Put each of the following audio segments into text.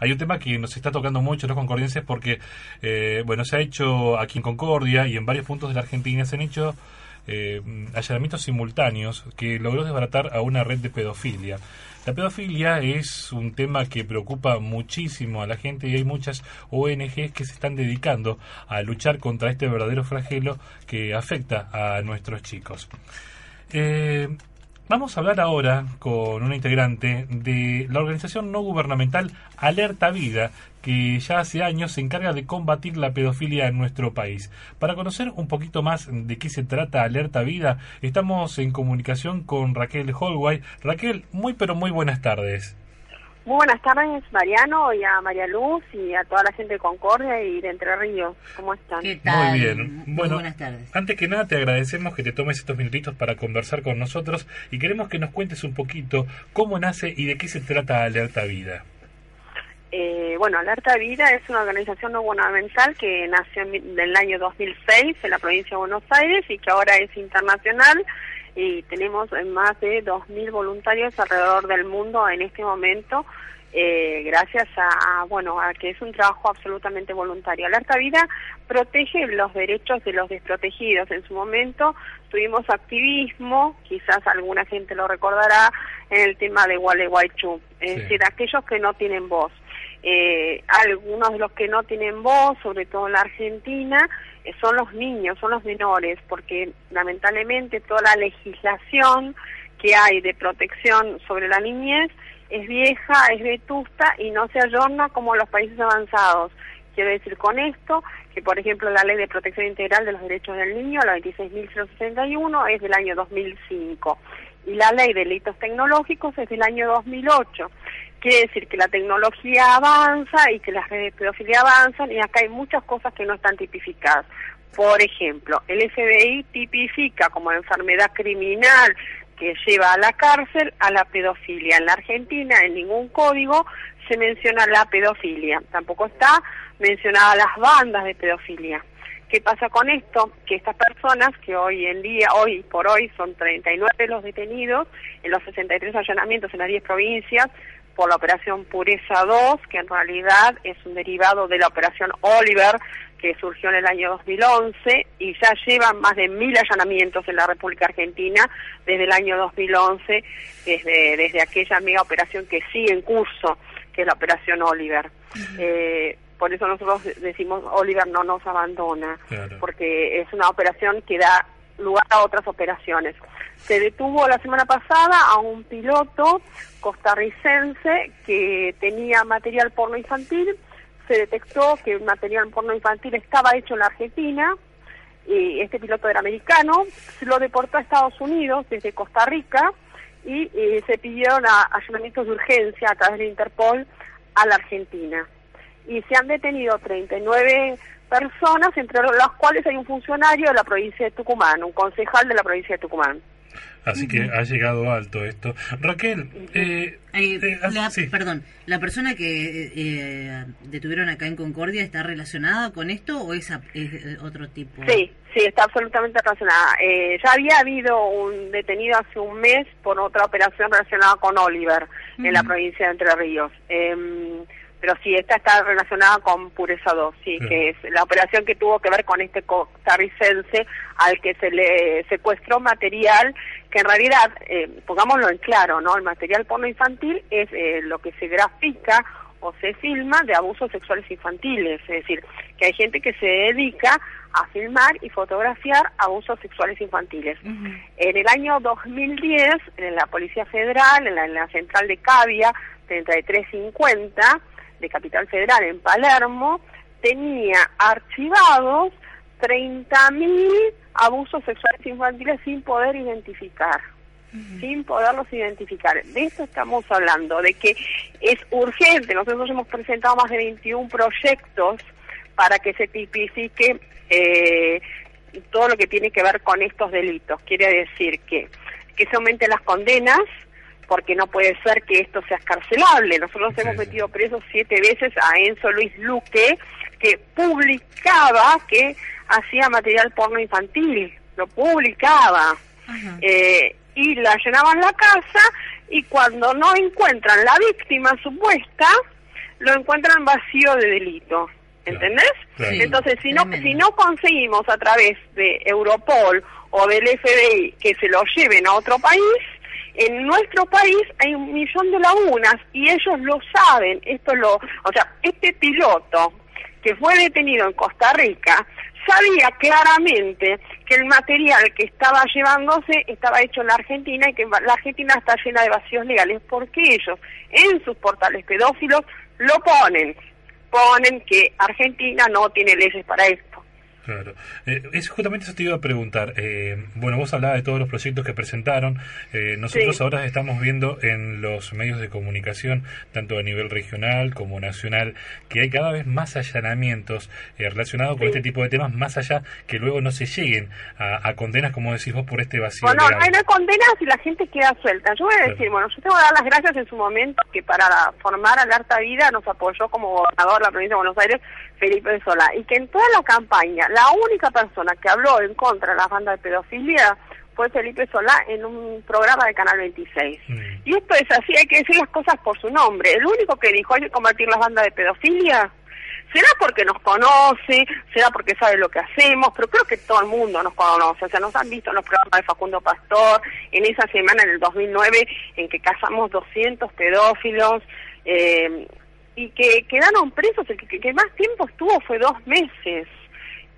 Hay un tema que nos está tocando mucho los concordienses porque, eh, bueno, se ha hecho aquí en Concordia y en varios puntos de la Argentina se han hecho eh, allanamientos simultáneos que logró desbaratar a una red de pedofilia. La pedofilia es un tema que preocupa muchísimo a la gente y hay muchas ONGs que se están dedicando a luchar contra este verdadero flagelo que afecta a nuestros chicos. Eh, Vamos a hablar ahora con una integrante de la organización no gubernamental Alerta Vida, que ya hace años se encarga de combatir la pedofilia en nuestro país. Para conocer un poquito más de qué se trata Alerta Vida, estamos en comunicación con Raquel Holway. Raquel, muy pero muy buenas tardes. Muy buenas tardes, Mariano, y a María Luz, y a toda la gente de Concordia y de Entre Ríos. ¿Cómo están? Muy bien. Bueno, buenas tardes. Antes que nada, te agradecemos que te tomes estos minutitos para conversar con nosotros y queremos que nos cuentes un poquito cómo nace y de qué se trata Alerta Vida. Eh, bueno, Alerta Vida es una organización no gubernamental que nació en el año 2006 en la provincia de Buenos Aires y que ahora es internacional y tenemos más de 2.000 voluntarios alrededor del mundo en este momento, eh, gracias a, bueno, a que es un trabajo absolutamente voluntario. Alerta Vida protege los derechos de los desprotegidos. En su momento tuvimos activismo, quizás alguna gente lo recordará, en el tema de Gualeguaychú, es decir, aquellos que no tienen voz. Eh, algunos de los que no tienen voz, sobre todo en la Argentina, son los niños, son los menores, porque lamentablemente toda la legislación que hay de protección sobre la niñez es vieja, es vetusta y no se ayorna como los países avanzados. Quiero decir con esto que, por ejemplo, la Ley de Protección Integral de los Derechos del Niño, la 26.061, es del año 2005 y la Ley de Delitos Tecnológicos es del año 2008. Quiere decir que la tecnología avanza y que las redes de pedofilia avanzan y acá hay muchas cosas que no están tipificadas. Por ejemplo, el FBI tipifica como enfermedad criminal que lleva a la cárcel a la pedofilia. En la Argentina en ningún código se menciona la pedofilia, tampoco está mencionada las bandas de pedofilia. ¿Qué pasa con esto? Que estas personas, que hoy en día, hoy por hoy, son 39 los detenidos en los 63 allanamientos en las 10 provincias, por la operación Pureza 2, que en realidad es un derivado de la operación Oliver, que surgió en el año 2011, y ya llevan más de mil allanamientos en la República Argentina desde el año 2011, desde, desde aquella mega operación que sigue en curso, que es la operación Oliver. eh, por eso nosotros decimos Oliver no nos abandona, porque es una operación que da lugar a otras operaciones. Se detuvo la semana pasada a un piloto costarricense que tenía material porno infantil, se detectó que el material porno infantil estaba hecho en la Argentina, y este piloto era americano, se lo deportó a Estados Unidos desde Costa Rica y, se pidieron allanamientos de urgencia a través de Interpol a la Argentina. Y se han detenido 39 personas, entre las cuales hay un funcionario de la provincia de Tucumán, un concejal de la provincia de Tucumán. Así que ha llegado alto esto. Raquel, eh, eh, ah, perdón, ¿la persona que eh, detuvieron acá en Concordia está relacionada con esto o es, otro tipo? Sí, sí, está absolutamente relacionada. ya había habido un detenido hace un mes por otra operación relacionada con Oliver en la provincia de Entre Ríos. Pero sí, esta está relacionada con Pureza 2, sí, que es la operación que tuvo que ver con este costarricense al que se le secuestró material que en realidad, eh, pongámoslo en claro, ¿no? El material porno infantil es eh, lo que se grafica o se filma de abusos sexuales infantiles, es decir, que hay gente que se dedica a filmar y fotografiar abusos sexuales infantiles. En el año 2010, en la Policía Federal, en la, en la central de Cavia, 3350, de Capital Federal en Palermo tenía archivados 30.000 abusos sexuales infantiles sin poder identificar, sin poderlos identificar. De eso estamos hablando, de que es urgente. Nosotros hemos presentado más de 21 proyectos para que se tipifique eh, todo lo que tiene que ver con estos delitos. Quiere decir que, que se aumenten las condenas, porque no puede ser que esto sea escarcelable. Nosotros hemos metido presos siete veces a Enzo Luis Luque, que publicaba que hacía material porno infantil, lo publicaba. Eh, y la llenaban la casa y cuando no encuentran la víctima supuesta, lo encuentran vacío de delito. ¿Entendés? Entonces, si no, si no conseguimos a través de Europol o del FBI que se lo lleven a otro país, en nuestro país hay un millón de lagunas y ellos lo saben. Esto lo, o sea, este piloto que fue detenido en Costa Rica sabía claramente que el material que estaba llevándose estaba hecho en la Argentina y que la Argentina está llena de vacíos legales porque ellos en sus portales pedófilos lo ponen, ponen que Argentina no tiene leyes para esto. Claro. Eh, es justamente eso te iba a preguntar. Eh, bueno, vos hablabas de todos los proyectos que presentaron. Eh, nosotros ahora estamos viendo en los medios de comunicación, tanto a nivel regional como nacional, que hay cada vez más allanamientos relacionados con este tipo de temas, más allá que luego no se lleguen a, condenas, como decís vos, por este vacío. Bueno, hay no condenas y la gente queda suelta. Yo voy a decir, bueno, yo tengo que dar las gracias en su momento que para formar al Harta Vida nos apoyó como gobernador de la provincia de Buenos Aires Felipe Solá y que en toda la campaña la única persona que habló en contra de la banda de pedofilia fue Felipe Solá en un programa de Canal 26. Mm. Y esto es así, hay que decir las cosas por su nombre. El único que dijo hay que combatir las bandas de pedofilia será porque nos conoce, será porque sabe lo que hacemos, pero creo que todo el mundo nos conoce, o sea, nos han visto en los programas de Facundo Pastor, en esa semana en el 2009 en que casamos 200 pedófilos, eh, y que quedaron presos, el que, más tiempo estuvo fue dos meses.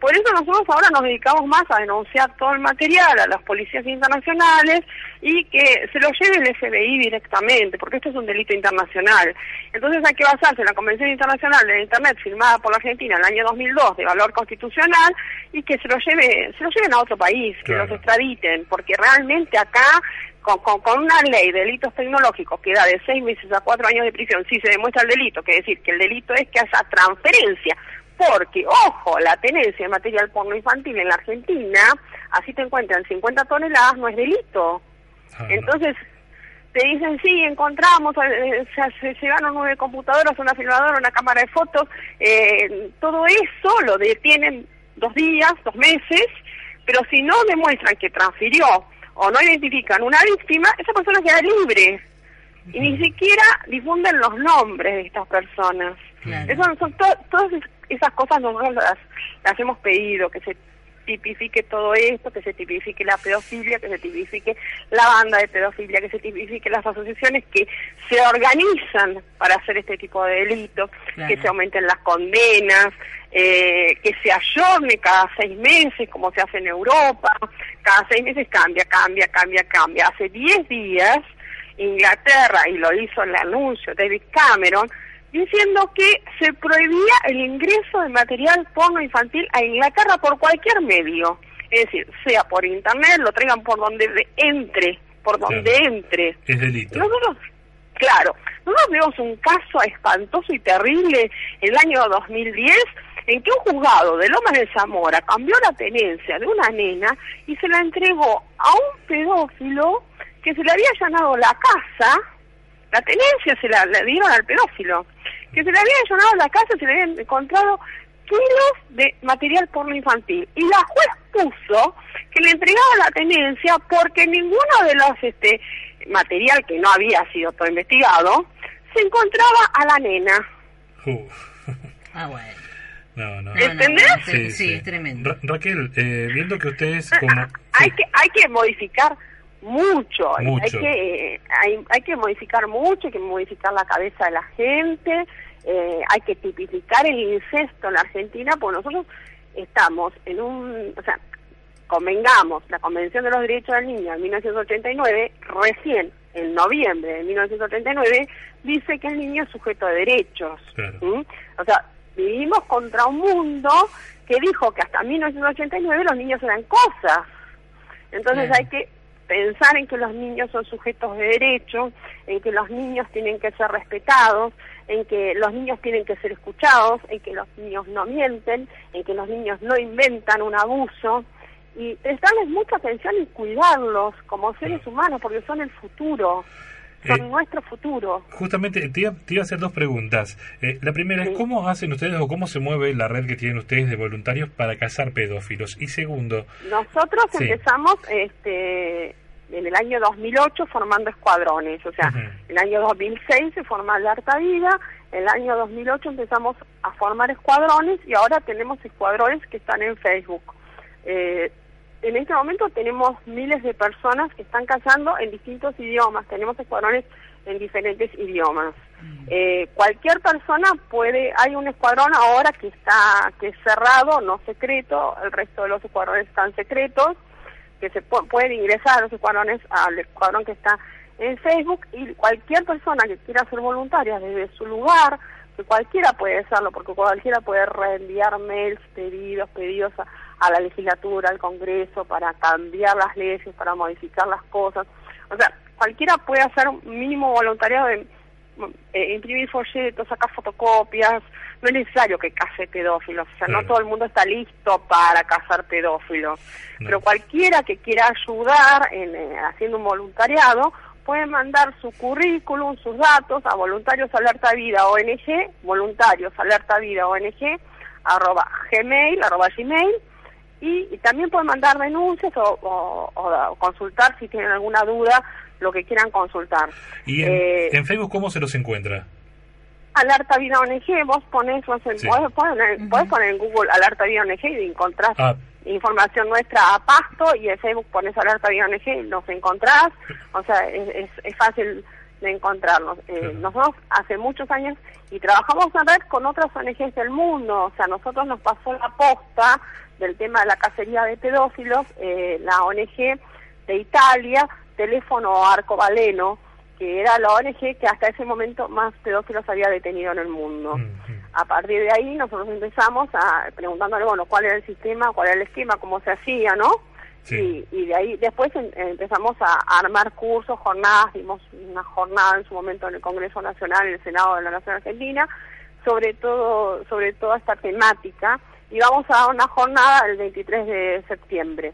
Por eso nosotros ahora nos dedicamos más a denunciar todo el material a las policías internacionales y que se lo lleve el FBI directamente, porque esto es un delito internacional. Entonces hay que basarse en la Convención Internacional de Internet firmada por la Argentina en el año 2002 de valor constitucional y que se lo lleve, se lo lleven a otro país, que los extraditen, porque realmente acá con, con, una ley de delitos tecnológicos que da de seis meses a cuatro años de prisión, si se demuestra el delito, que decir que el delito es que haya transferencia, porque, ojo, la tenencia de material porno infantil en la Argentina, así te encuentran 50 toneladas, no es delito. Ah, Entonces, te dicen, sí, encontramos, eh, se, llevaron nueve computadoras, una filmadora, una cámara de fotos, eh, todo eso lo detienen dos días, dos meses, pero si no demuestran que transfirió o no identifican una víctima, esa persona queda libre. Y ni siquiera difunden los nombres de estas personas. Eso son todas esas cosas nosotros las, las hemos pedido, que se tipifique todo esto, que se tipifique la pedofilia, que se tipifique la banda de pedofilia, que se tipifique las asociaciones que se organizan para hacer este tipo de delitos, que se aumenten las condenas, eh, que se ayorne cada seis meses, como se hace en Europa, cada seis meses cambia, cambia, cambia, cambia. Hace diez días, Inglaterra, y lo hizo el anuncio David Cameron, diciendo que se prohibía el ingreso de material porno infantil a Inglaterra por cualquier medio. Es decir, sea por internet, lo traigan por donde entre, por donde entre. Es delito. Nosotros, claro, nosotros vemos un caso espantoso y terrible en el año 2010 en que un juzgado de Lomas de Zamora cambió la tenencia de una nena y se la entregó a un pedófilo que se le había allanado la casa, la tenencia se la, la dieron al pedófilo que se le había allanado la casa, se le habían encontrado kilos de material porno infantil. Y la juez puso que le entregaba la tenencia porque ninguno de los este material que no había sido todo investigado se encontraba a la nena. ah, bueno. No, no. ¿Entendés? sí, sí, es tremendo. Raquel, eh, viendo que ustedes ah, como... Ah, hay, que, hay que modificar mucho, Hay, que, hay, hay que modificar mucho, hay que modificar la cabeza de la gente, eh, hay que tipificar el incesto en la Argentina, porque nosotros estamos en un, o sea, convengamos, la Convención de los Derechos del Niño en 1989, recién en noviembre de 1989, dice que el niño es sujeto de derechos. O sea, vivimos contra un mundo que dijo que hasta 1989 los niños eran cosas. Entonces hay que pensar en que los niños son sujetos de derechos, en que los niños tienen que ser respetados, en que los niños tienen que ser escuchados, en que los niños no mienten, en que los niños no inventan un abuso y prestarles mucha atención y cuidarlos como seres humanos porque son el futuro. Son eh, nuestro futuro. Justamente te iba, a hacer dos preguntas. Eh, la primera es cómo hacen ustedes o cómo se mueve la red que tienen ustedes de voluntarios para cazar pedófilos. Y segundo, nosotros empezamos este en el año 2008 formando escuadrones, o sea, en el año 2006 se forma la Harta Vida, el año 2008 empezamos a formar escuadrones y ahora tenemos escuadrones que están en Facebook. Eh, en este momento tenemos miles de personas que están cazando en distintos idiomas, tenemos escuadrones en diferentes idiomas. Eh, cualquier persona puede, hay un escuadrón ahora que está que es cerrado, no secreto, el resto de los escuadrones están secretos, que se puede ingresar a los escuadrones al escuadrón que está en Facebook y cualquier persona que quiera ser voluntaria desde su lugar, que cualquiera puede hacerlo, porque cualquiera puede reenviar mails, pedidos, pedidos a, la legislatura, al Congreso, para cambiar las leyes, para modificar las cosas. O sea, cualquiera puede hacer un mínimo voluntariado de eh, imprimir folletos, sacar fotocopias, no es necesario que case pedófilos, o sea, no todo el mundo está listo para cazar pedófilos, pero cualquiera que quiera ayudar en, eh, haciendo un voluntariado pueden mandar su currículum, sus datos a voluntarios alerta vida ONG, voluntarios alerta vida ONG, arroba gmail, arroba gmail, y, también pueden mandar denuncias o, consultar si tienen alguna duda, lo que quieran consultar. ¿Y en, eh, Facebook cómo se los encuentra? Alerta Vida ONG, vos pones, vos poner, poner en Google Alerta Vida ONG y encontrás ah, información nuestra a pasto y en Facebook pones alerta de ONG y nos encontrás, o sea, es, es, fácil de encontrarnos. Eh, nosotros hace muchos años y trabajamos en red con otras ONGs del mundo, o sea, nosotros nos pasó la posta del tema de la cacería de pedófilos, eh, la ONG de Italia, Teléfono Arcobaleno, que era la ONG que hasta ese momento más pedófilos había detenido en el mundo. A partir de ahí nosotros empezamos a preguntándole, bueno, cuál era el sistema, cuál era el esquema, cómo se hacía, ¿no? Y, y, de ahí después empezamos a, armar cursos, jornadas, dimos una jornada en su momento en el Congreso Nacional, en el Senado de la Nación Argentina, sobre todo sobre toda esta temática y vamos a dar una jornada el 23 de septiembre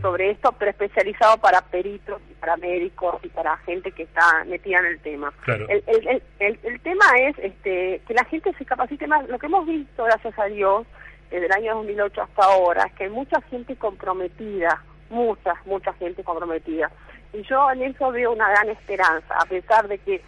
sobre esto, pero especializado para peritos y para médicos y para gente que está metida en el tema. El, el, tema es este, que la gente se capacite más. Lo que hemos visto, gracias a Dios, desde el año 2008 hasta ahora, es que hay mucha gente comprometida, mucha, mucha gente comprometida. Y yo en eso veo una gran esperanza, a pesar de que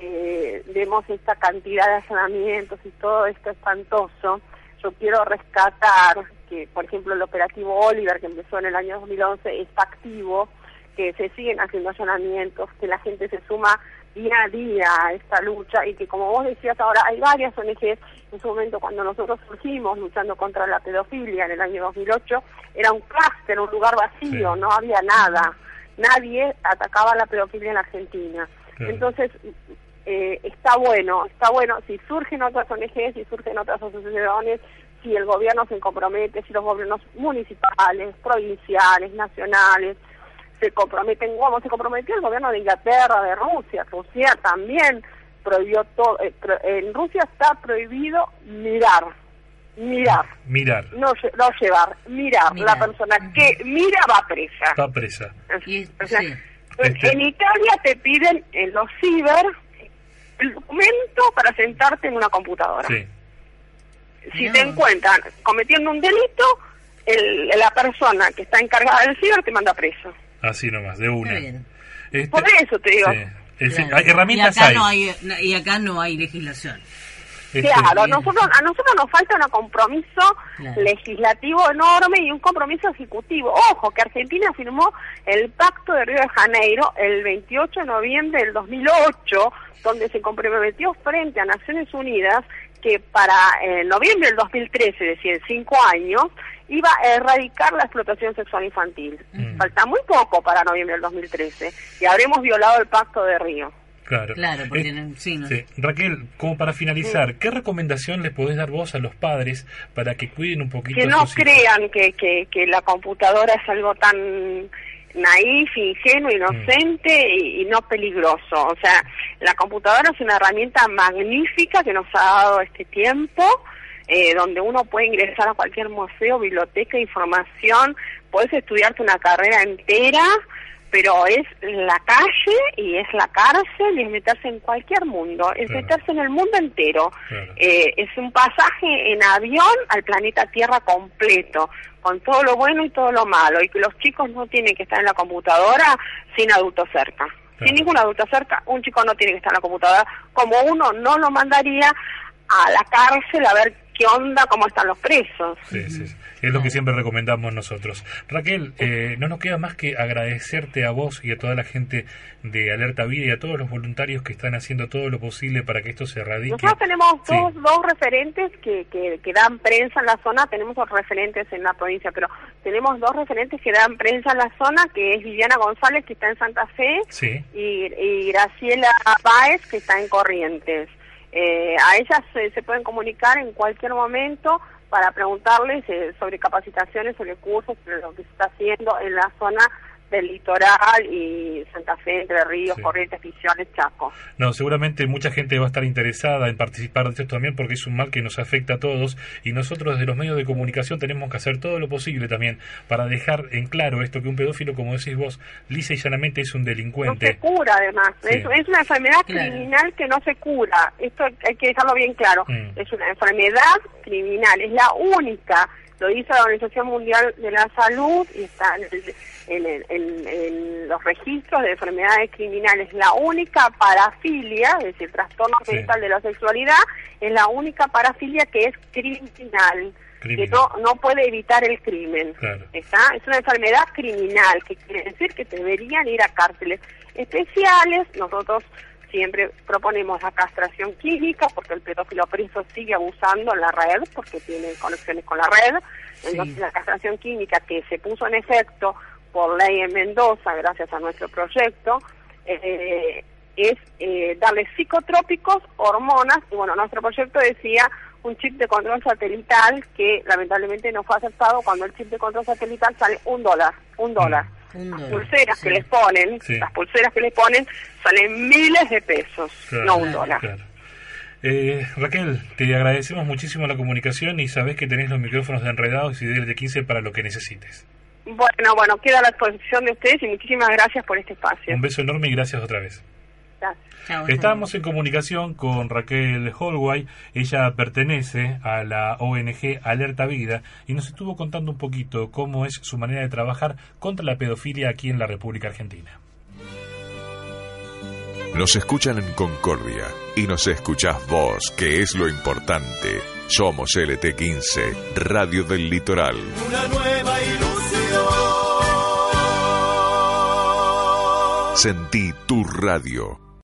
eh, vemos esta cantidad de allanamientos y todo esto espantoso, yo quiero rescatar que, por ejemplo, el operativo Oliver, que empezó en el año 2011, está activo, que se siguen haciendo allanamientos, que la gente se suma día a día a esta lucha y que, como vos decías ahora, hay varias ONGs. En su momento, cuando nosotros surgimos luchando contra la pedofilia en el año 2008, era un clúster, un lugar vacío, no había nada. Nadie atacaba la pedofilia en Argentina. Entonces, eh, está bueno, está bueno, si surgen otras ONGs, si surgen otras asociaciones, si el gobierno se compromete, si los gobiernos municipales, provinciales, nacionales, se comprometen, como se comprometió el gobierno de Inglaterra, de Rusia, Rusia también prohibió todo, eh, en Rusia está prohibido mirar, mirar, mirar, no, no llevar, mirar, la persona que mira va presa, va presa. Este en Italia te piden en los ciber el documento para sentarte en una computadora. Sí si te encuentran cometiendo un delito, el, la persona que está encargada del ciber te manda preso. Así nomás, de una. Este, Por eso te digo. Hay herramientas y acá No hay, y acá no hay legislación. Claro, a nosotros, a nosotros nos falta un compromiso legislativo enorme y un compromiso ejecutivo. Ojo, que Argentina firmó el Pacto de Río de Janeiro el 28 de noviembre del 2008, donde se comprometió frente a Naciones Unidas que para eh, noviembre del 2013, es decir, en cinco años, iba a erradicar la explotación sexual infantil. Mm. Falta muy poco para noviembre del 2013 y habremos violado el Pacto de Río. Claro, claro porque sí, Raquel, como para finalizar, ¿qué recomendación le podés dar vos a los padres para que cuiden un poquito? Que no crean que, que, que la computadora es algo tan naif, ingenuo, inocente y, no peligroso. O sea, la computadora es una herramienta magnífica que nos ha dado este tiempo, eh, donde uno puede ingresar a cualquier museo, biblioteca, información, puedes estudiarte una carrera entera, pero es la calle y es la cárcel y es meterse en cualquier mundo, es meterse en el mundo entero. Eh, es un pasaje en avión al planeta Tierra completo con todo lo bueno y todo lo malo, y que los chicos no tienen que estar en la computadora sin adultos cerca. Sin ningún adulto cerca, un chico no tiene que estar en la computadora, como uno no lo mandaría a la cárcel a ver qué onda, cómo están los presos. Sí, sí, es lo que siempre recomendamos nosotros. Raquel, eh, no nos queda más que agradecerte a vos y a toda la gente de Alerta Vida y a todos los voluntarios que están haciendo todo lo posible para que esto se erradique. Nosotros tenemos dos, dos referentes que, que, que, dan prensa en la zona, tenemos dos referentes en la provincia, pero tenemos dos referentes que dan prensa en la zona, que es Viviana González, que está en Santa Fe, y, y Graciela Báez, que está en Corrientes. Eh, a ellas se, pueden comunicar en cualquier momento para preguntarles eh, sobre capacitaciones, sobre cursos, sobre lo que se está haciendo en la zona del litoral y Santa Fe, Entre Ríos, Corrientes, Misiones, Chaco. No, seguramente mucha gente va a estar interesada en participar de esto también porque es un mal que nos afecta a todos y nosotros desde los medios de comunicación tenemos que hacer todo lo posible también para dejar en claro esto que un pedófilo, como decís vos, lisa y llanamente es un delincuente. No se cura además, es, una enfermedad criminal que no se cura, esto hay que dejarlo bien claro, mm. es una enfermedad criminal, es la única lo hizo la Organización Mundial de la Salud y está en, los registros de enfermedades criminales. La única parafilia, es decir, trastorno mental de la sexualidad, es la única parafilia que es criminal. que no, no puede evitar el crimen. ¿está? Es una enfermedad criminal, que quiere decir que deberían ir a cárceles especiales. Nosotros siempre proponemos la castración química porque el pedófilo preso sigue abusando en la red porque tiene conexiones con la red. Entonces la castración química que se puso en efecto por ley en Mendoza, gracias a nuestro proyecto, eh, es eh, darle psicotrópicos, hormonas, y bueno, nuestro proyecto decía un chip de control satelital que lamentablemente no fue aceptado cuando el chip de control satelital sale un dólar, un dólar. Mm las pulseras que les ponen, las pulseras que les ponen salen miles de pesos, no un dólar. Eh, Raquel, te agradecemos muchísimo la comunicación y sabes que tenés los micrófonos de enredados y de 15 para lo que necesites. Bueno, bueno, queda a la disposición de ustedes y muchísimas gracias por este espacio. Un beso enorme y gracias otra vez. Estábamos en comunicación con Raquel Holway, ella pertenece a la ONG Alerta Vida y nos estuvo contando un poquito cómo es su manera de trabajar contra la pedofilia aquí en la República Argentina. Nos escuchan en Concordia y nos escuchás vos, que es lo importante. Somos LT15, Radio del Litoral. Una nueva ilusión. Sentí tu radio.